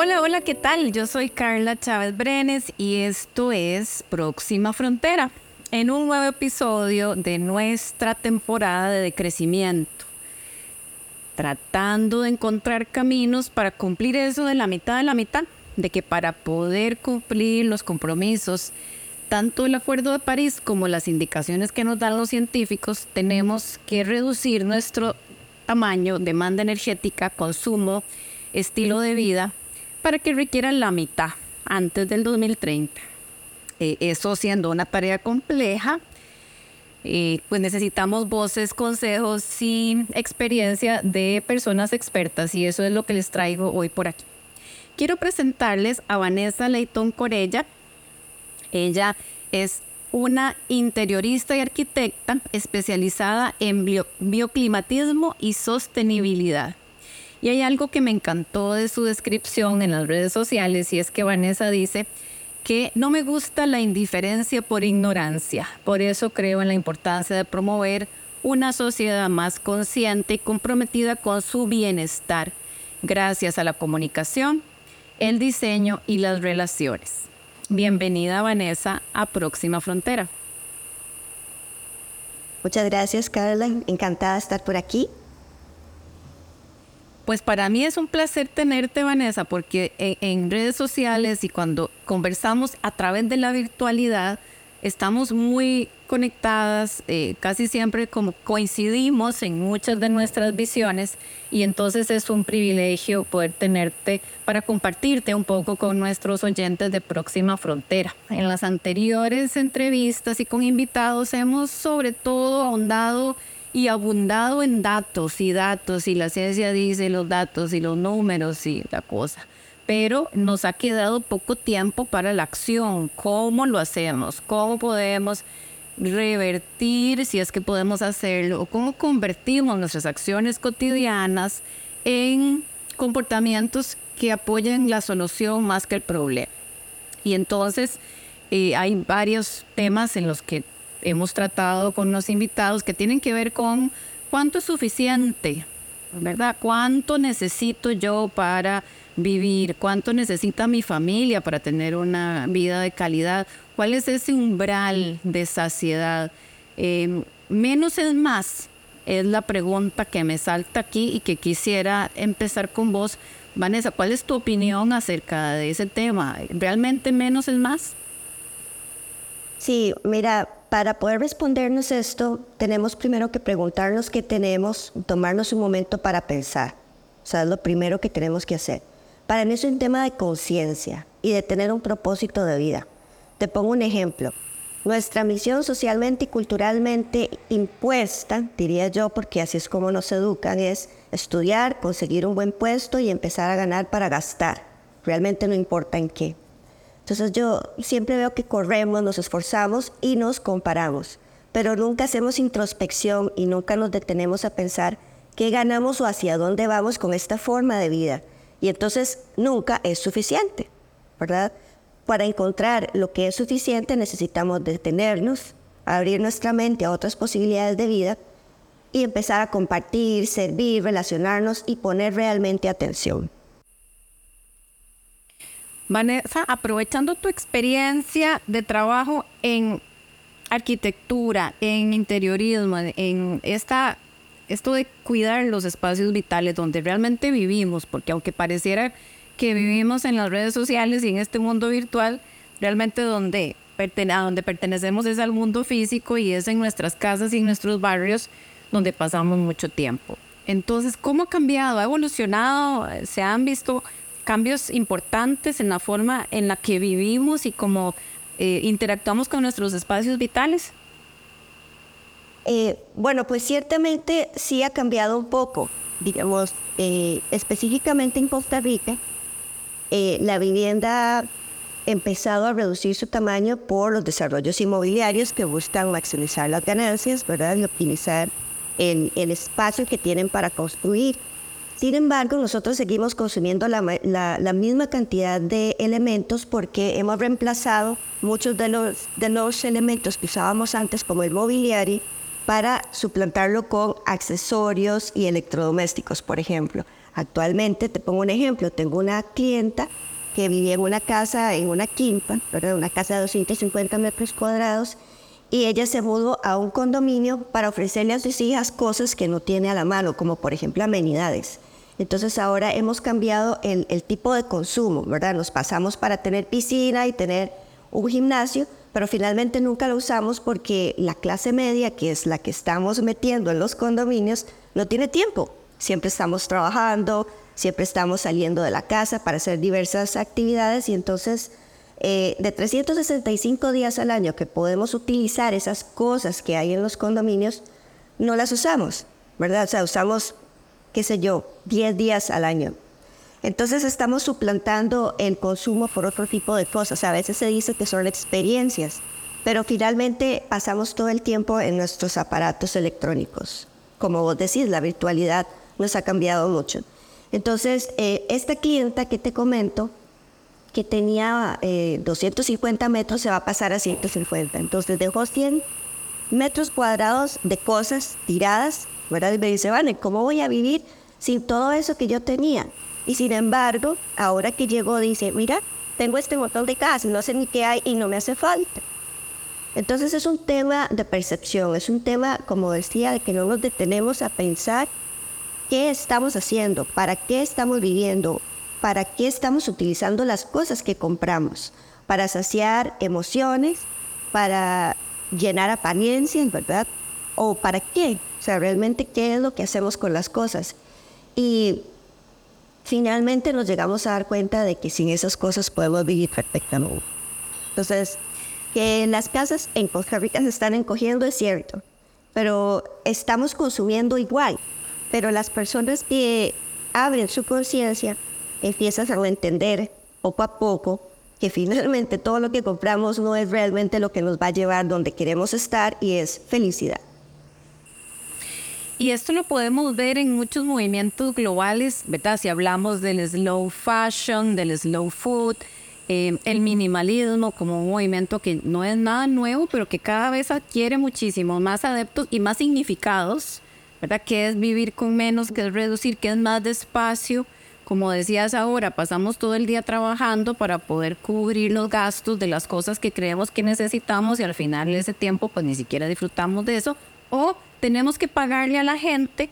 Hola, hola, ¿qué tal? Yo soy Carla Chávez Brenes y esto es Próxima Frontera, en un nuevo episodio de nuestra temporada de crecimiento, tratando de encontrar caminos para cumplir eso de la mitad de la mitad, de que para poder cumplir los compromisos, tanto el Acuerdo de París como las indicaciones que nos dan los científicos, tenemos que reducir nuestro tamaño, demanda energética, consumo, estilo de vida para que requieran la mitad antes del 2030. Eh, eso siendo una tarea compleja, eh, pues necesitamos voces, consejos y experiencia de personas expertas y eso es lo que les traigo hoy por aquí. Quiero presentarles a Vanessa Leighton Corella. Ella es una interiorista y arquitecta especializada en bioclimatismo y sostenibilidad. Y hay algo que me encantó de su descripción en las redes sociales y es que Vanessa dice que no me gusta la indiferencia por ignorancia. Por eso creo en la importancia de promover una sociedad más consciente y comprometida con su bienestar, gracias a la comunicación, el diseño y las relaciones. Bienvenida Vanessa a Próxima Frontera. Muchas gracias Carla, encantada de estar por aquí pues para mí es un placer tenerte, Vanessa, porque en, redes sociales y cuando conversamos a través de la virtualidad, estamos muy conectadas, eh, casi siempre como coincidimos en muchas de nuestras visiones y entonces es un privilegio poder tenerte para compartirte un poco con nuestros oyentes de Próxima Frontera. En las anteriores entrevistas y con invitados hemos sobre todo ahondado y abundado en datos y datos y la ciencia dice los datos y los números y la cosa. Pero nos ha quedado poco tiempo para la acción. ¿Cómo lo hacemos? ¿Cómo podemos revertir, si es que podemos hacerlo, cómo convertimos nuestras acciones cotidianas en comportamientos que apoyen la solución más que el problema? Y entonces eh, hay varios temas en los que hemos tratado con los invitados que tienen que ver con cuánto es suficiente, ¿verdad? ¿Cuánto necesito yo para vivir? ¿Cuánto necesita mi familia para tener una vida de calidad? ¿Cuál es ese umbral de saciedad? Em, menos es más, es la pregunta que me salta aquí y que quisiera empezar con vos. Vanessa, ¿cuál es tu opinión acerca de ese tema? ¿Realmente menos es más? Sí, mira, para poder respondernos esto, tenemos primero que preguntarnos qué tenemos, tomarnos un momento para pensar. O sea, es lo primero que tenemos que hacer. Para mí es un tema de conciencia y de tener un propósito de vida. Te pongo un ejemplo. Nuestra misión socialmente y culturalmente impuesta, diría yo, porque así es como nos educan, es estudiar, conseguir un buen puesto y empezar a ganar para gastar. Realmente no importa en qué. Entonces yo siempre veo que corremos, nos esforzamos y nos comparamos, pero nunca hacemos introspección y nunca nos detenemos a pensar qué ganamos o hacia dónde vamos con esta forma de vida. Y entonces nunca es suficiente, ¿verdad? Para encontrar lo que es suficiente necesitamos detenernos, abrir nuestra mente a otras posibilidades de vida y empezar a compartir, servir, relacionarnos y poner realmente atención. Vanessa, aprovechando tu experiencia de trabajo en arquitectura, en interiorismo, en esta, esto de cuidar los espacios vitales donde realmente vivimos, porque aunque pareciera que vivimos en las redes sociales y en este mundo virtual, realmente donde, a donde pertenecemos es al mundo físico y es en nuestras casas y en nuestros barrios donde pasamos mucho tiempo. Entonces, ¿cómo ha cambiado? ¿Ha evolucionado? ¿Se han visto cambios importantes en la forma en la que vivimos y cómo eh, interactuamos con nuestros espacios vitales? Eh, bueno, pues ciertamente sí ha cambiado un poco. Digamos, eh, específicamente en Costa Rica, la vivienda ha empezado a reducir su tamaño por los desarrollos inmobiliarios que buscan maximizar las ganancias, ¿verdad? Y optimizar el, el espacio que tienen para construir. Sin embargo, nosotros seguimos consumiendo la, misma cantidad de elementos porque hemos reemplazado muchos de los, de los elementos que usábamos antes como el mobiliario para suplantarlo con accesorios y electrodomésticos, por ejemplo. Actualmente, te pongo un ejemplo, tengo una clienta que vivía en una casa, en una quinta, una casa de 250 metros cuadrados, y ella se mudó a un condominio para ofrecerle a sus hijas cosas que no tiene a la mano, como por ejemplo amenidades. Entonces ahora hemos cambiado el, tipo de consumo, ¿verdad? Nos pasamos para tener piscina y tener un gimnasio, pero finalmente nunca lo usamos porque la clase media, que es la que estamos metiendo en los condominios, no tiene tiempo. Siempre estamos trabajando, siempre estamos saliendo de la casa para hacer diversas actividades y entonces eh, de 365 días al año que podemos utilizar esas cosas que hay en los condominios, no las usamos, ¿verdad? O sea, usamos, qué sé yo, 10 días al año. Entonces estamos suplantando el consumo por otro tipo de cosas. A veces se dice que son experiencias, pero finalmente pasamos todo el tiempo en nuestros aparatos electrónicos. Como vos decís, la virtualidad nos ha cambiado mucho. Entonces, eh, esta clienta que te comento, que tenía 250 eh, metros se va a pasar a 150. Entonces dejó 100 metros cuadrados de cosas tiradas, ¿verdad? Y me dice, vale, ¿cómo voy a vivir sin todo eso que yo tenía? Y sin embargo, ahora que llegó, dice, mira, tengo este montón de casas, no sé ni qué hay y no me hace falta. Entonces es un tema de percepción, es un tema, como decía, de que no nos detenemos a pensar qué estamos haciendo, para qué estamos viviendo, para qué estamos utilizando las cosas que compramos, para saciar emociones, para llenar apariencias, ¿verdad? ¿O para qué? O sea, realmente qué es lo que hacemos con las cosas. Y finalmente nos llegamos a dar cuenta de que sin esas cosas podemos vivir perfectamente. Entonces, que las casas en Costa Rica se están encogiendo es cierto, pero estamos consumiendo igual. Pero las personas que abren su conciencia empiezas a entender poco a poco que finalmente todo lo que compramos no es realmente lo que nos va a llevar donde queremos estar y es felicidad. Y esto lo podemos ver en muchos movimientos globales, ¿verdad? Si hablamos del slow fashion, del slow food, eh, el minimalismo como un movimiento que no es nada nuevo, pero que cada vez adquiere muchísimo más adeptos y más significados, ¿verdad? Que es vivir con menos, que es reducir, que es más despacio como decías ahora, pasamos todo el día trabajando para poder cubrir los gastos de las cosas que creemos que necesitamos y al final de ese tiempo pues ni siquiera disfrutamos de eso. O tenemos que pagarle a la gente,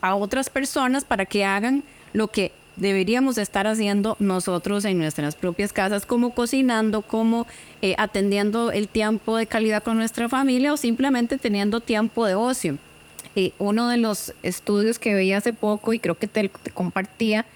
a otras personas para que hagan lo que deberíamos estar haciendo nosotros en nuestras propias casas, como cocinando, como eh, atendiendo el tiempo de calidad con nuestra familia o simplemente teniendo tiempo de ocio. Eh, uno de los estudios que veía hace poco y creo que te compartía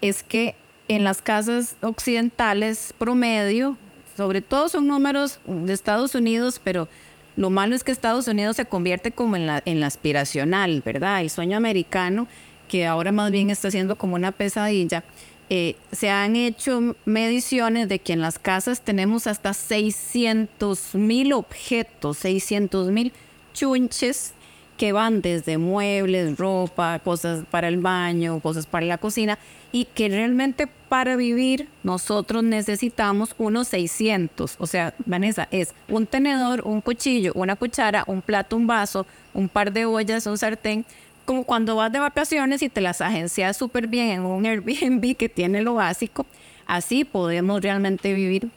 es que en las casas occidentales promedio, sobre todo son números de Estados Unidos, pero lo malo es que Estados Unidos se convierte como en la, en la aspiracional, ¿verdad? Y sueño americano, que ahora más bien está siendo como una pesadilla. Eh, se han hecho mediciones de que en las casas tenemos hasta 600 mil objetos, 600 mil chunches que van desde muebles, ropa, cosas para el baño, cosas para la cocina, y que realmente para vivir nosotros necesitamos unos 600. O sea, Vanessa, es un tenedor, un cuchillo, una cuchara, un plato, un vaso, un par de ollas, un sartén, como cuando vas de vacaciones y te las agencias súper bien en un Airbnb que tiene lo básico. Así podemos realmente vivir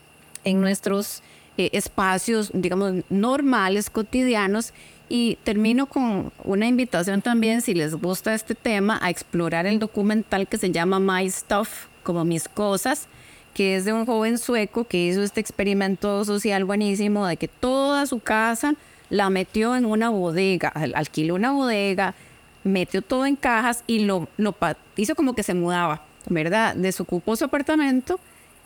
en nuestros eh, espacios, digamos, normales, cotidianos y termino con una invitación también, si les gusta este tema, a explorar el documental que se llama My Stuff, como mis cosas, que es de un joven sueco que hizo este experimento social buenísimo de que toda su casa la metió en una bodega, alquiló una bodega, metió todo en cajas y lo, lo hizo como que se mudaba, ¿verdad? Desocupó su apartamento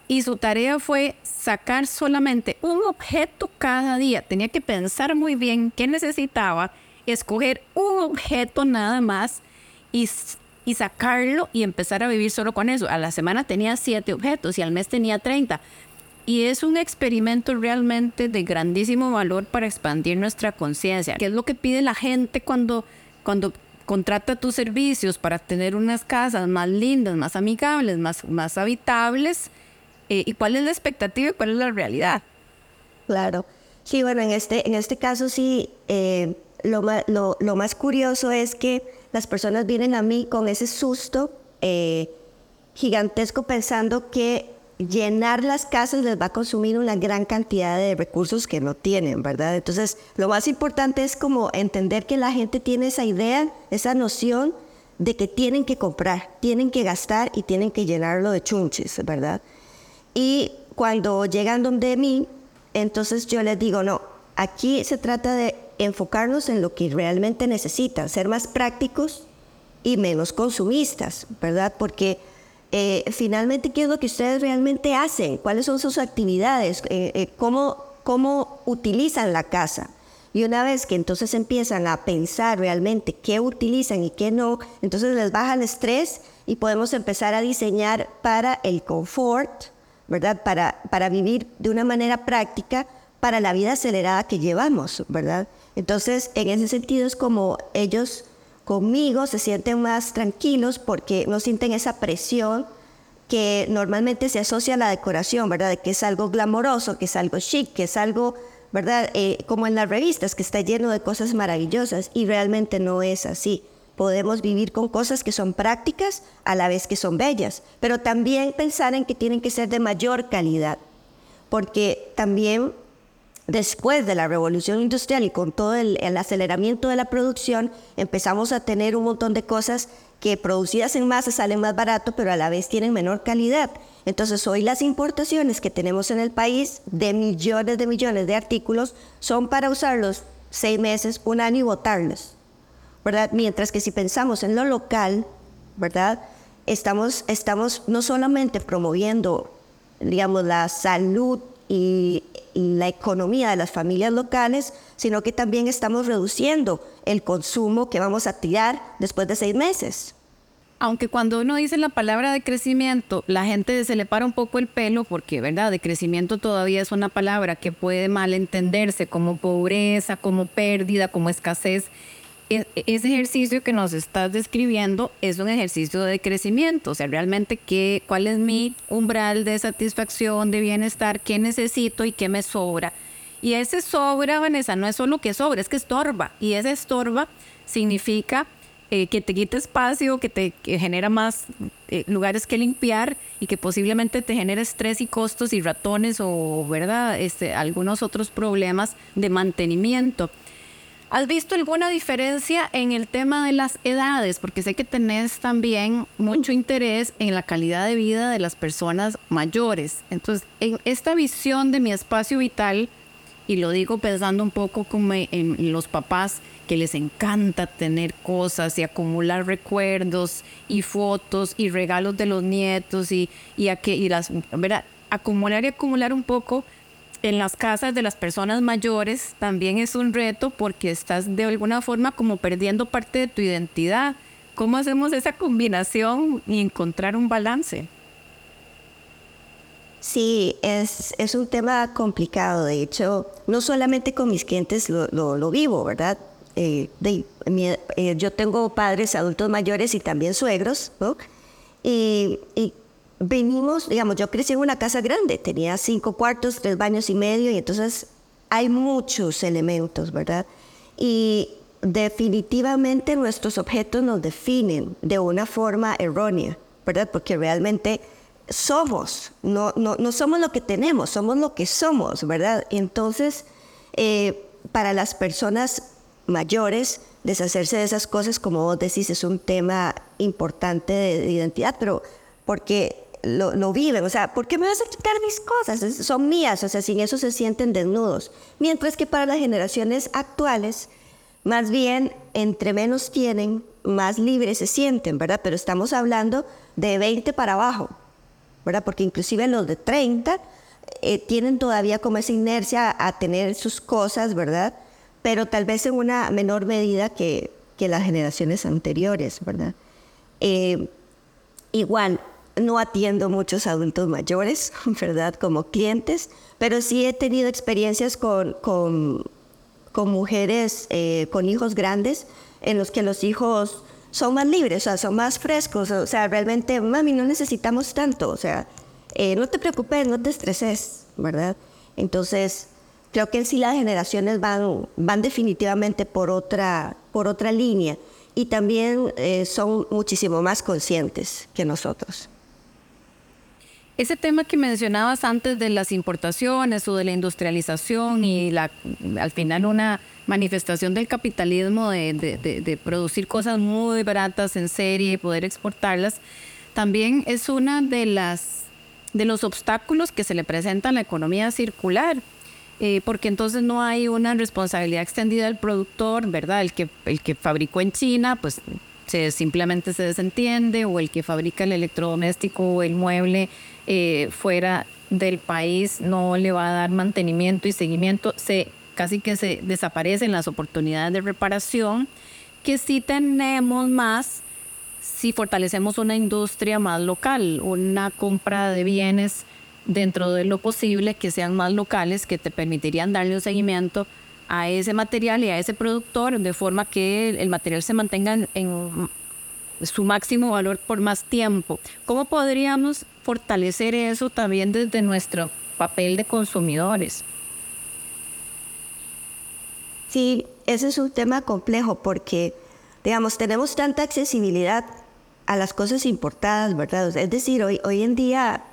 y su tarea fue sacar solamente un objeto cada día. Tenía que pensar muy bien qué necesitaba, escoger un objeto nada más y, y sacarlo y empezar a vivir solo con eso. A la semana tenía siete objetos y al mes tenía 30. Y es un experimento realmente de grandísimo valor para expandir nuestra conciencia, que es lo que pide la gente cuando, cuando contrata tus servicios para tener unas casas más lindas, más amigables, más, más habitables eh, y cuál es la expectativa y cuál es la realidad. Claro. Sí, bueno, en este, en este caso sí, eh, lo, lo, lo, más curioso es que las personas vienen a mí con ese susto eh, gigantesco pensando que llenar las casas les va a consumir una gran cantidad de recursos que no tienen, ¿verdad? Entonces, lo más importante es como entender que la gente tiene esa idea, esa noción de que tienen que comprar, tienen que gastar y tienen que llenarlo de chunches, ¿verdad? Y cuando llegan donde mí, entonces yo les digo, no, aquí se trata de enfocarnos en lo que realmente necesitan, ser más prácticos y menos consumistas, ¿verdad? Porque eh, finalmente, ¿qué es lo que ustedes realmente hacen? ¿Cuáles son sus actividades? Eh, eh, ¿cómo, ¿Cómo utilizan la casa? Y una vez que entonces empiezan a pensar realmente qué utilizan y qué no, entonces les baja el estrés y podemos empezar a diseñar para el confort, ¿verdad? Para, para vivir de una manera práctica para la vida acelerada que llevamos, ¿verdad? Entonces, en ese sentido es como ellos conmigo se sienten más tranquilos porque no sienten esa presión que normalmente se asocia a la decoración, ¿verdad? De que es algo glamoroso, que es algo chic, que es algo, ¿verdad? Eh, como en las revistas, que está lleno de cosas maravillosas y realmente no es así. Podemos vivir con cosas que son prácticas a la vez que son bellas, pero también pensar en que tienen que ser de mayor calidad, porque también Después de la revolución industrial y con todo el, aceleramiento de la producción, empezamos a tener un montón de cosas que producidas en masa salen más barato, pero a la vez tienen menor calidad. Entonces hoy las importaciones que tenemos en el país de millones de millones de artículos son para usarlos seis meses, un año y botarlos, ¿verdad? Mientras que si pensamos en lo local, ¿verdad? Estamos, estamos no solamente promoviendo, digamos, la salud y la economía de las familias locales, sino que también estamos reduciendo el consumo que vamos a tirar después de seis meses. Aunque cuando uno dice la palabra de crecimiento, la gente se le para un poco el pelo porque, ¿verdad? De crecimiento todavía es una palabra que puede malentenderse como pobreza, como pérdida, como escasez. Ese ejercicio que nos estás describiendo es un ejercicio de crecimiento, o sea, realmente qué, cuál es mi umbral de satisfacción, de bienestar, qué necesito y qué me sobra. Y ese sobra, Vanessa, no es solo que sobra, es que estorba. Y ese estorba significa eh, que te quita espacio, que te genera más eh, lugares que limpiar y que posiblemente te genera estrés y costos y ratones o, ¿verdad? Este, algunos otros problemas de mantenimiento. ¿Has visto alguna diferencia en el tema de las edades? Porque sé que tenés también mucho interés en la calidad de vida de las personas mayores. Entonces, en esta visión de mi espacio vital, y lo digo pensando un poco como en los papás que les encanta tener cosas y acumular recuerdos y fotos y regalos de los nietos y, y, a que, y las, acumular y acumular un poco en las casas de las personas mayores también es un reto porque estás de alguna forma como perdiendo parte de tu identidad. ¿Cómo hacemos esa combinación y encontrar un balance? Sí, es, es un tema complicado. De hecho, no solamente con mis clientes lo, lo, vivo, ¿verdad? Eh, eh, yo tengo padres adultos mayores y también suegros, ¿no? Y, venimos, digamos, yo crecí en una casa grande, tenía cinco cuartos, tres baños y medio, y entonces hay muchos elementos, ¿verdad? Y definitivamente nuestros objetos nos definen de una forma errónea, ¿verdad? Porque realmente somos, no, no, no somos lo que tenemos, somos lo que somos, ¿verdad? Entonces, eh, para las personas mayores, deshacerse de esas cosas, como vos decís, es un tema importante de identidad, pero porque lo, viven. O sea, ¿por qué me vas a quitar mis cosas? Son mías, o sea, sin eso se sienten desnudos. Mientras que para las generaciones actuales, más bien, entre menos tienen, más libres se sienten, ¿verdad? Pero estamos hablando de 20 para abajo, ¿verdad? Porque inclusive los de 30 eh, tienen todavía como esa inercia a tener sus cosas, ¿verdad? Pero tal vez en una menor medida que, que las generaciones anteriores, ¿verdad? Eh, igual, no atiendo muchos adultos mayores, ¿verdad? Como clientes, pero sí he tenido experiencias con, con, mujeres eh, con hijos grandes en los que los hijos son más libres, o sea, son más frescos, o sea, realmente, mami, no necesitamos tanto, o sea, eh, no te preocupes, no te estreses, ¿verdad? Entonces, creo que en sí las generaciones van, van definitivamente por otra, por otra línea. y también eh, son muchísimo más conscientes que nosotros. Ese tema que mencionabas antes de las importaciones o de la industrialización y la, al final una manifestación del capitalismo de, producir cosas muy baratas en serie y poder exportarlas, también es una de de los obstáculos que se le presenta a la economía circular. Eh, porque entonces no hay una responsabilidad extendida del productor, ¿verdad? El que, el que fabricó en China, pues se, simplemente se desentiende, o el que fabrica el electrodoméstico o el mueble eh, fuera del país no le va a dar mantenimiento y seguimiento, se casi que se desaparecen las oportunidades de reparación que sí tenemos más si fortalecemos una industria más local, una compra de bienes dentro de lo posible que sean más locales, que te permitirían darle un seguimiento a ese material y a ese productor de forma que el material se mantenga en su máximo valor por más tiempo. ¿Cómo podríamos fortalecer eso también desde nuestro papel de consumidores? Sí, ese es un tema complejo porque, digamos, tenemos tanta accesibilidad a las cosas importadas, ¿verdad? Es decir, hoy, hoy en día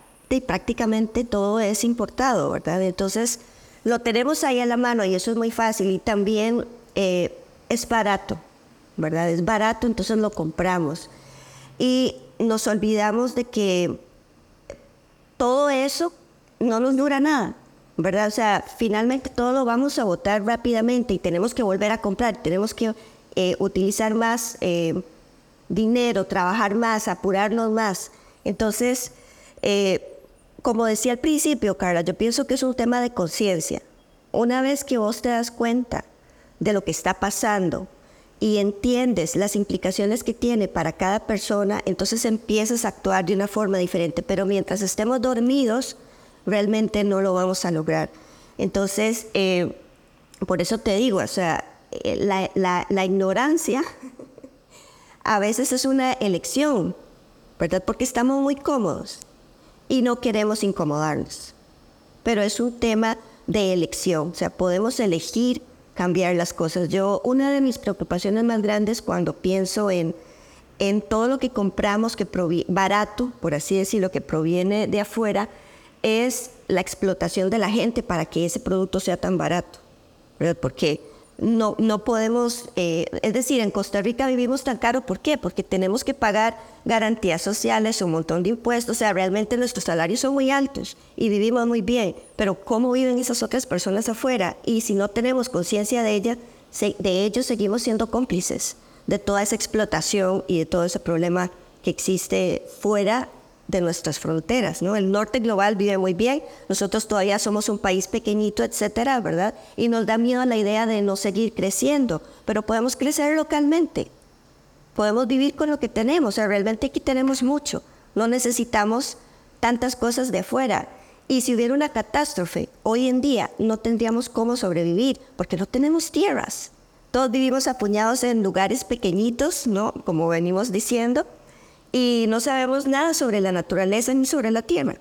prácticamente todo es importado, ¿verdad? Entonces, lo tenemos ahí a la mano y eso es muy fácil y también eh, es barato. ¿Verdad? Es barato, entonces lo compramos. Y nos olvidamos de que todo eso no nos dura nada, ¿verdad? O sea, finalmente todo lo vamos a botar rápidamente y tenemos que volver a comprar, tenemos que eh, utilizar más eh, dinero, trabajar más, apurarnos más. Entonces, eh, como decía al principio, Carla, yo pienso que es un tema de conciencia. Una vez que vos te das cuenta de lo que está pasando, y entiendes las implicaciones que tiene para cada persona, entonces empiezas a actuar de una forma diferente. Pero mientras estemos dormidos, realmente no lo vamos a lograr. Entonces, eh, por eso te digo, o sea, eh, la, la ignorancia a veces es una elección, ¿verdad? Porque estamos muy cómodos y no queremos incomodarnos. Pero es un tema de elección, o sea, podemos elegir cambiar las cosas. Yo, una de mis preocupaciones más grandes cuando pienso en, en todo lo que compramos que barato, por así decirlo, que proviene de afuera, es la explotación de la gente para que ese producto sea tan barato. ¿verdad? Porque no, no podemos, eh, es decir, en Costa Rica vivimos tan caro, ¿por qué? Porque tenemos que pagar garantías sociales, un montón de impuestos, o sea, realmente nuestros salarios son muy altos y vivimos muy bien, pero ¿cómo viven esas otras personas afuera? Y si no tenemos conciencia de ella, de ellos seguimos siendo cómplices de toda esa explotación y de todo ese problema que existe fuera de nuestras fronteras, ¿no? El norte global vive muy bien, nosotros todavía somos un país pequeñito, etcétera, ¿verdad? Y nos da miedo la idea de no seguir creciendo, pero podemos crecer localmente, podemos vivir con lo que tenemos, o sea, realmente aquí tenemos mucho, no necesitamos tantas cosas de afuera. Y si hubiera una catástrofe, hoy en día no tendríamos cómo sobrevivir, porque no tenemos tierras. Todos vivimos apuñados en lugares pequeñitos, ¿no? Como venimos diciendo, y no sabemos nada sobre la naturaleza ni sobre la tierra.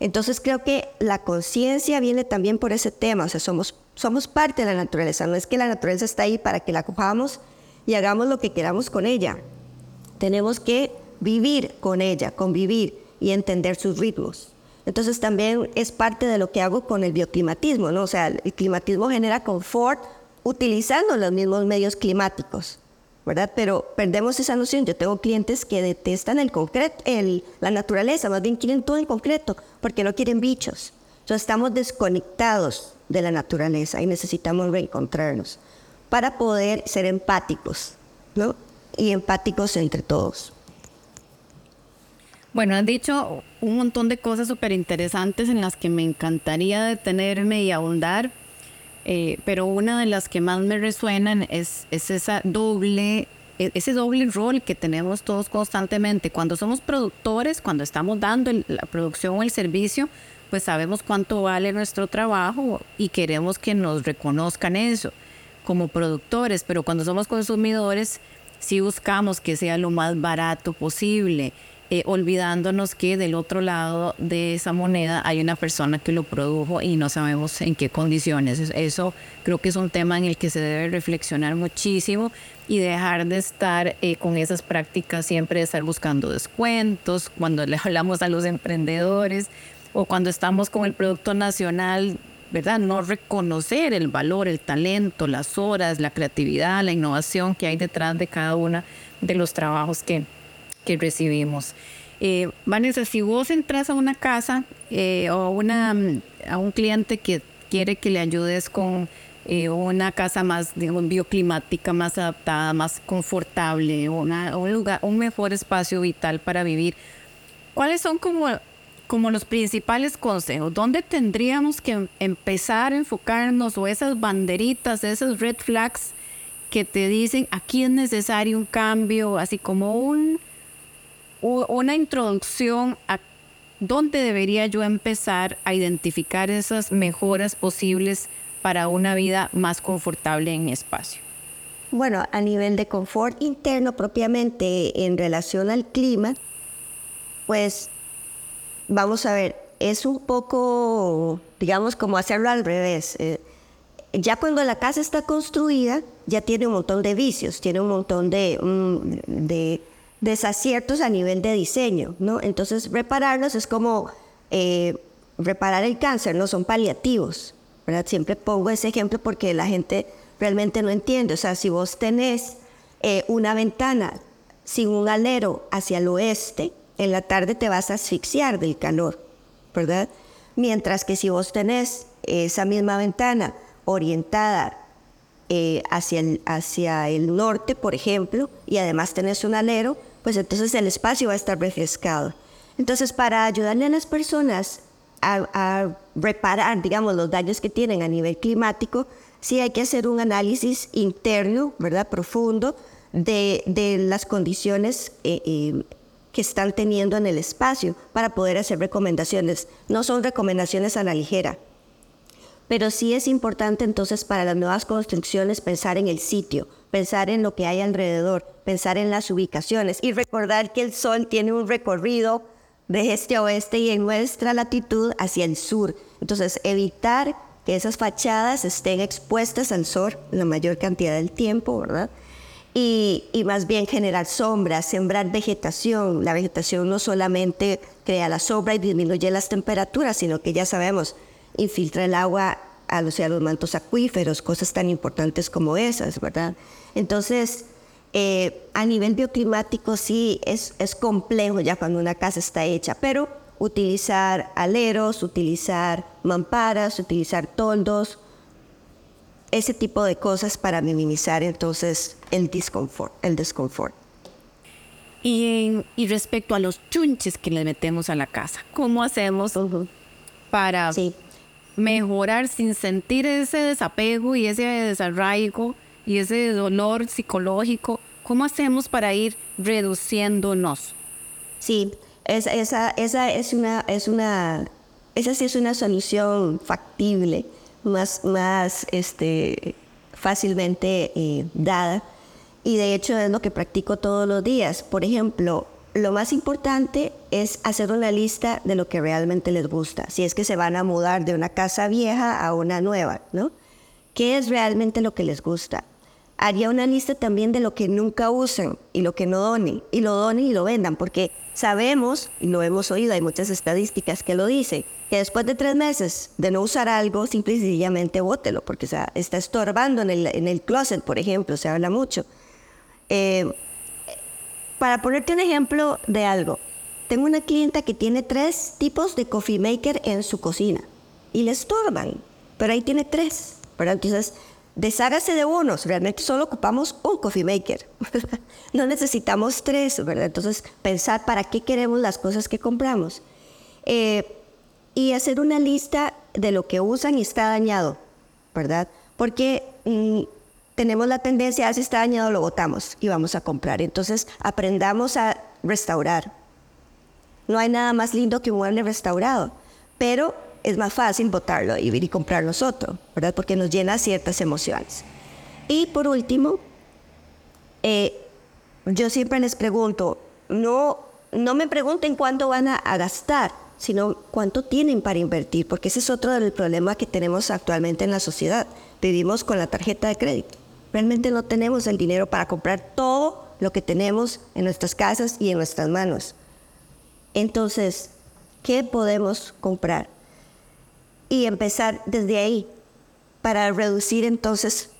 Entonces creo que la conciencia viene también por ese tema, o sea, somos, somos parte de la naturaleza, no es que la naturaleza está ahí para que la cojamos y hagamos lo que queramos con ella. Tenemos que vivir con ella, convivir y entender sus ritmos. Entonces también es parte de lo que hago con el bioclimatismo, ¿no? O sea, el climatismo genera confort utilizando los mismos medios climáticos. ¿Verdad? Pero perdemos esa noción. Yo tengo clientes que detestan el concreto, el, la naturaleza, más bien quieren todo en concreto, porque no quieren bichos. Entonces estamos desconectados de la naturaleza y necesitamos reencontrarnos para poder ser empáticos, ¿no? Y empáticos entre todos. Bueno, han dicho un montón de cosas súper interesantes en las que me encantaría detenerme y ahondar, eh, pero una de las que más me resuenan es, es esa doble, e, ese doble rol que tenemos todos constantemente. Cuando somos productores, cuando estamos dando la producción o el servicio, pues sabemos cuánto vale nuestro trabajo y queremos que nos reconozcan eso como productores, pero cuando somos consumidores, sí buscamos que sea lo más barato posible. Eh, olvidándonos que del otro lado de esa moneda hay una persona que lo produjo y no sabemos en qué condiciones. Eso creo que es un tema en el que se debe reflexionar muchísimo y dejar de estar eh, con esas prácticas siempre de estar buscando descuentos cuando le hablamos a los emprendedores o cuando estamos con el producto nacional, ¿verdad? No reconocer el valor, el talento, las horas, la creatividad, la innovación que hay detrás de cada uno de los trabajos que, que recibimos. Eh, Vanessa, si vos entras a una casa eh, o una, a un cliente que quiere que le ayudes con eh, una casa más bioclimática, más adaptada, más confortable, una, un, mejor espacio vital para vivir, ¿cuáles son como, los principales consejos? ¿Dónde tendríamos que empezar a enfocarnos o esas banderitas, esas red flags que te dicen aquí es necesario un cambio, así como un, una introducción a dónde debería yo empezar a identificar esas mejoras posibles para una vida más confortable en mi espacio? Bueno, a nivel de confort interno propiamente en relación al clima, pues vamos a ver, es un poco, digamos, como hacerlo al revés. Eh, ya cuando la casa está construida, ya tiene un montón de vicios, tiene un montón de, de desaciertos a nivel de diseño, ¿no? Entonces, repararlos es como eh, reparar el cáncer, no son paliativos, ¿verdad? Siempre pongo ese ejemplo porque la gente realmente no entiende. O sea, si vos tenés eh, una ventana sin un alero hacia el oeste, en la tarde te vas a asfixiar del calor, ¿verdad? Mientras que si vos tenés esa misma ventana orientada eh, hacia, el, hacia el norte, por ejemplo, y además tenés un alero, pues entonces el espacio va a estar refrescado. Entonces, para ayudarle a las personas a, reparar, digamos, los daños que tienen a nivel climático, sí hay que hacer un análisis interno, ¿verdad?, profundo de, de las condiciones eh, eh, que están teniendo en el espacio para poder hacer recomendaciones. No son recomendaciones a la ligera, pero sí es importante entonces para las nuevas construcciones pensar en el sitio, pensar en lo que hay alrededor, pensar en las ubicaciones y recordar que el sol tiene un recorrido de este a oeste y en nuestra latitud hacia el sur. Entonces, evitar que esas fachadas estén expuestas al sol la mayor cantidad del tiempo, ¿verdad? Y, y, más bien generar sombras, sembrar vegetación. La vegetación no solamente crea la sombra y disminuye las temperaturas, sino que ya sabemos, infiltra el agua a a los mantos acuíferos, cosas tan importantes como esas, ¿verdad? Entonces, eh, a nivel bioclimático sí es, es complejo ya cuando una casa está hecha, pero utilizar aleros, utilizar mamparas, utilizar toldos, ese tipo de cosas para minimizar entonces el disconfort, el desconfort. Y, y respecto a los chunches que le metemos a la casa, ¿cómo hacemos para sí mejorar sin sentir ese desapego y ese desarraigo y ese dolor psicológico? ¿Cómo hacemos para ir reduciéndonos? Sí, esa, esa, esa es una, es una, esa sí es una solución factible, más, más este, fácilmente eh, dada. Y de hecho es lo que practico todos los días. Por ejemplo, lo más importante es hacer una lista de lo que realmente les gusta, si es que se van a mudar de una casa vieja a una nueva, ¿no? ¿Qué es realmente lo que les gusta? Haría una lista también de lo que nunca usen y lo que no donen, y lo donen y lo vendan, porque sabemos, y lo hemos oído, hay muchas estadísticas que lo dicen, que después de tres meses de no usar algo, simple y sencillamente bótelo, porque está estorbando en el, en el closet, por ejemplo, se habla mucho. Eh, para ponerte un ejemplo de algo, tengo una clienta que tiene tres tipos de coffee maker en su cocina y le estorban, pero ahí tiene tres. Pero entonces, deshágase de unos, realmente solo ocupamos un coffee maker. no necesitamos tres, ¿verdad? Entonces, pensar para qué queremos las cosas que compramos. Eh, y hacer una lista de lo que usan y está dañado, ¿verdad? Porque mm, tenemos la tendencia a si está dañado lo botamos y vamos a comprar. Entonces aprendamos a restaurar. No hay nada más lindo que un mueble restaurado, pero es más fácil botarlo y ir y comprar nosotros, ¿verdad? Porque nos llena ciertas emociones. Y por último, eh, yo siempre les pregunto, no no me pregunten cuánto van a, a gastar, sino cuánto tienen para invertir, porque ese es otro del problema que tenemos actualmente en la sociedad. Vivimos con la tarjeta de crédito. Realmente no tenemos el dinero para comprar todo lo que tenemos en nuestras casas y en nuestras manos. Entonces, ¿qué podemos comprar? Y empezar desde ahí para reducir entonces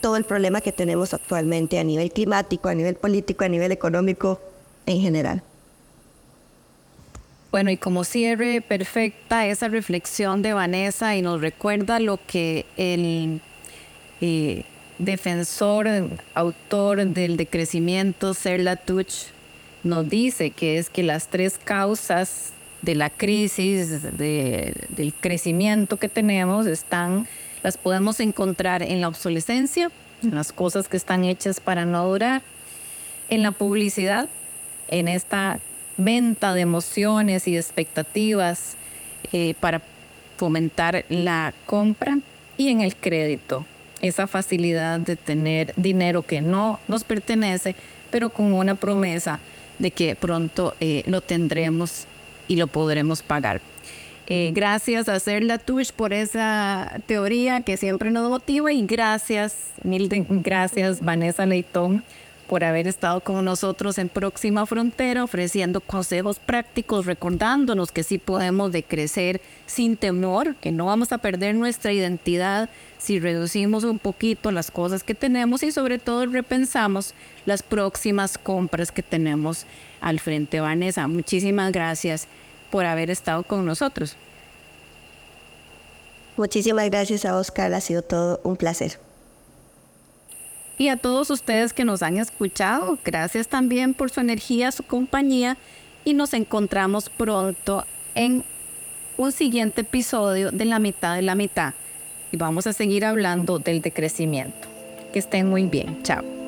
todo el problema que tenemos actualmente a nivel climático, a nivel político, a nivel económico en general. Bueno, y como cierre perfecta esa reflexión de Vanessa y nos recuerda lo que el eh, defensor, autor del decrecimiento, Serla Tuch, nos dice, que es que las tres causas de la crisis, del crecimiento que tenemos, están, las podemos encontrar en la obsolescencia, en las cosas que están hechas para no durar, en la publicidad, en esta venta de emociones y expectativas eh, para fomentar la compra y en el crédito, esa facilidad de tener dinero que no nos pertenece, pero con una promesa de que pronto eh, lo tendremos y lo podremos pagar. Eh, gracias a Serla Tush por esa teoría que siempre nos motiva y gracias, mil gracias Vanessa Leitón por haber estado con nosotros en Próxima Frontera, ofreciendo consejos prácticos, recordándonos que sí podemos decrecer sin temor, que no vamos a perder nuestra identidad si reducimos un poquito las cosas que tenemos y sobre todo repensamos las próximas compras que tenemos al frente. Vanessa, muchísimas gracias por haber estado con nosotros. Muchísimas gracias a Oscar, ha sido todo un placer. Y a todos ustedes que nos han escuchado, gracias también por su energía, su compañía y nos encontramos pronto en un siguiente episodio de la mitad de la mitad y vamos a seguir hablando del decrecimiento. Que estén muy bien. Chao.